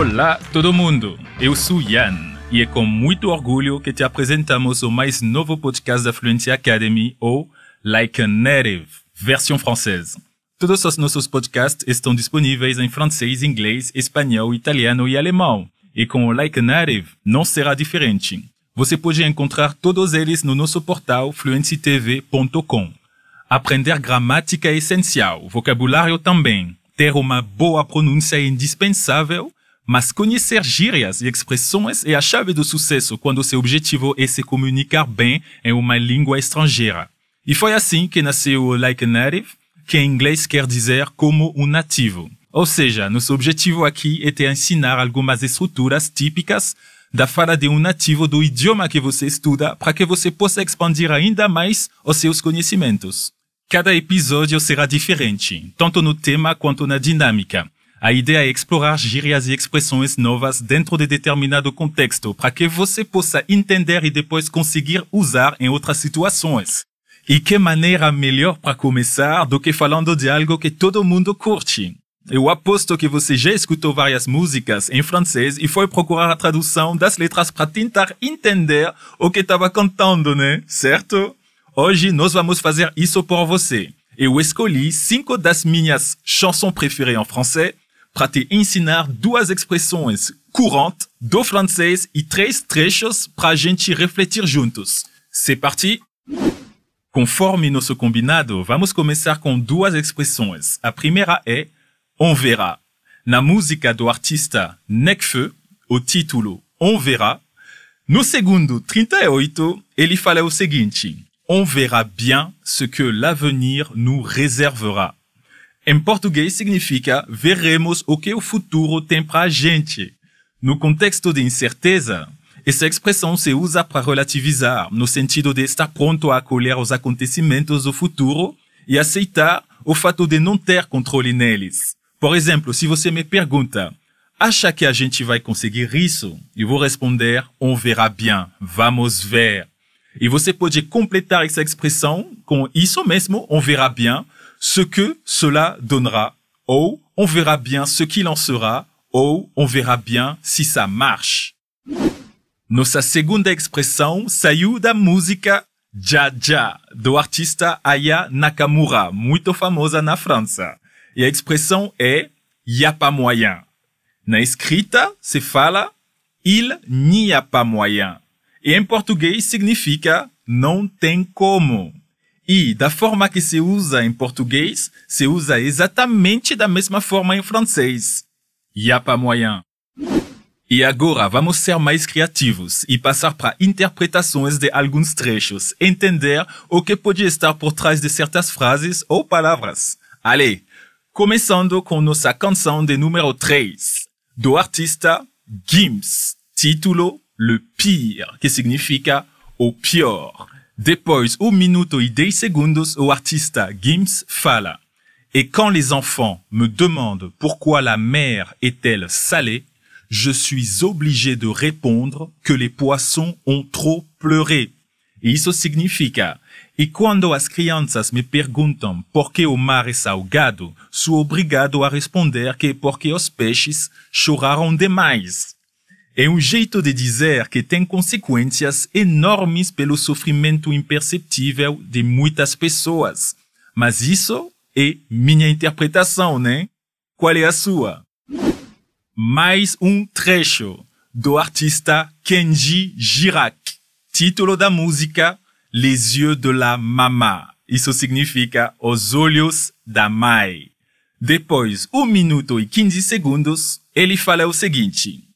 Olá, todo mundo! Eu sou Ian e é com muito orgulho que te apresentamos o mais novo podcast da Fluency Academy, ou Like a Native, versão francesa. Todos os nossos podcasts estão disponíveis em francês, inglês, espanhol, italiano e alemão. E com o Like a Native não será diferente. Você pode encontrar todos eles no nosso portal fluencytv.com. Aprender gramática é essencial, vocabulário também. Ter uma boa pronúncia é indispensável, mas conhecer gírias e expressões é a chave do sucesso quando seu objetivo é se comunicar bem em uma língua estrangeira. E foi assim que nasceu o Like a Native, que em inglês quer dizer como um nativo. Ou seja, nosso objetivo aqui é ensinar algumas estruturas típicas da fala de um nativo do idioma que você estuda para que você possa expandir ainda mais os seus conhecimentos. Cada episódio será diferente, tanto no tema quanto na dinâmica. A ideia é explorar gírias e expressões novas dentro de determinado contexto para que você possa entender e depois conseguir usar em outras situações. E que maneira melhor para começar do que falando de algo que todo mundo curte? Eu aposto que você já escutou várias músicas em francês e foi procurar a tradução das letras para tentar entender o que estava cantando, né? Certo? Hoje nós vamos fazer isso por você. Eu escolhi cinco das minhas chansons préférées em francês para te ensinar duas expressões courantes do francês e três trechos para a gente refletir juntos. C'est parti? Conforme nosso combinado, vamos começar com duas expressões. A primeira é On verra. Na música do artista Necfeu, o título On verra, no segundo 38, ele fala o seguinte: On verra bien ce que l'avenir nous réservera. Em português significa veremos o que o futuro tem para a gente. No contexto de incerteza, essa expressão se usa para relativizar, no sentido de estar pronto a acolher os acontecimentos do futuro e aceitar o fato de não ter controle neles. Por exemplo, se você me pergunta, acha que a gente vai conseguir isso? Eu vou responder, on verra bien, vamos ver. E você pode completar essa expressão com isso mesmo, on verra bien, ce que cela donnera, ou on verra bien ce qu'il en sera, ou on verra bien si ça marche. Nossa segunda expressão saiu da música Ja Ja, do artista Aya Nakamura, muito famosa na França. E a expressão é y a pas moyen. Na escrita se fala il n'y a pas moyen. E em português significa não tem como. E da forma que se usa em português, se usa exatamente da mesma forma em francês. Y a pas moyen. E agora vamos ser mais criativos e passar para interpretações de alguns trechos, entender o que pode estar por trás de certas frases ou palavras. Allez, começando com nossa canção de número 3, do artista Gims, título Le Pire, que significa o pior. Depois, 1 minuto e 10 segundos, o artista Gims fala. Et quand les enfants me demandent pourquoi la mer est-elle salée, je suis obligé de répondre que les poissons ont trop pleuré. Isso significa, e quando as crianças me perguntam por que o mar é salgado, sou obrigado a responder que porque os peixes choraram demais. É um jeito de dizer que tem consequências enormes pelo sofrimento imperceptível de muitas pessoas. Mas isso é minha interpretação, né? Qual é a sua? Mais um trecho do artista Kenji Girac. Título da música Les yeux de la mama. Isso significa os olhos da mãe. Depois, 1 minuto e 15 segundos, ele fala o seguinte.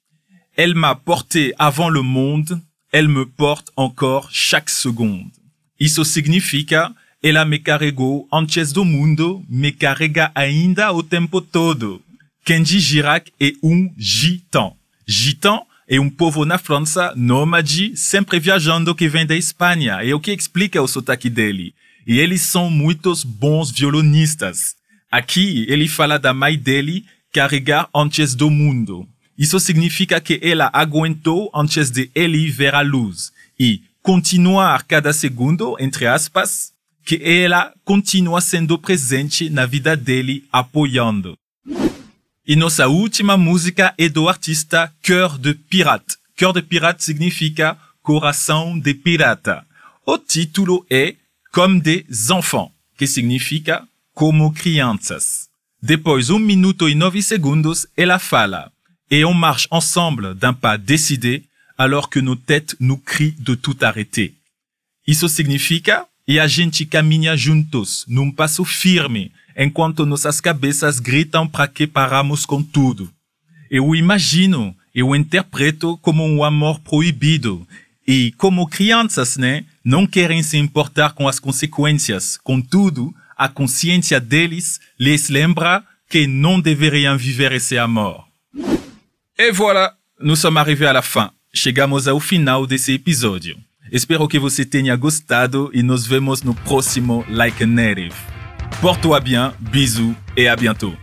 Elle m'a porté avant le monde, elle me porte encore chaque seconde. Isso significa ela me carregou antes do mundo, me carrega ainda o tempo todo. Kenji Girac é um gitan. Gitan é um povo na França nômade, sempre viajando que vem da Espanha. É o que explica o sotaque dele. E eles são muitos bons violonistas. Aqui ele fala da mãe dele carregar antes do mundo. Isso significa que ela aguentou antes de ele ver a luz e continuar cada segundo, entre aspas, que ela continua sendo presente na vida dele, apoiando. E nossa última música é do artista Cœur de Pirate. Cœur de Pirate significa coração de pirata. O título é Comme des enfants, que significa como crianças. Depois um minuto e nove segundos, ela fala. Et on marche ensemble d'un pas décidé alors que nos têtes nous crient de tout arrêter. Isso significa e a gente caminha juntos, num passo firme, enquanto nossas cabeças gritam para que paramos com tudo. Eu imagino, eu interpreto como um amor proibido. E como crianças, né, não querem se importar com as consequências. Contudo, a consciência deles les lembra que não deveriam viver esse amor. E voilà, nous sommes arrivés à la fin. Chegamos ao final desse episódio. Espero que você tenha gostado e nos vemos no próximo Like a Native. Porte-toi bien, bisous et à bientôt.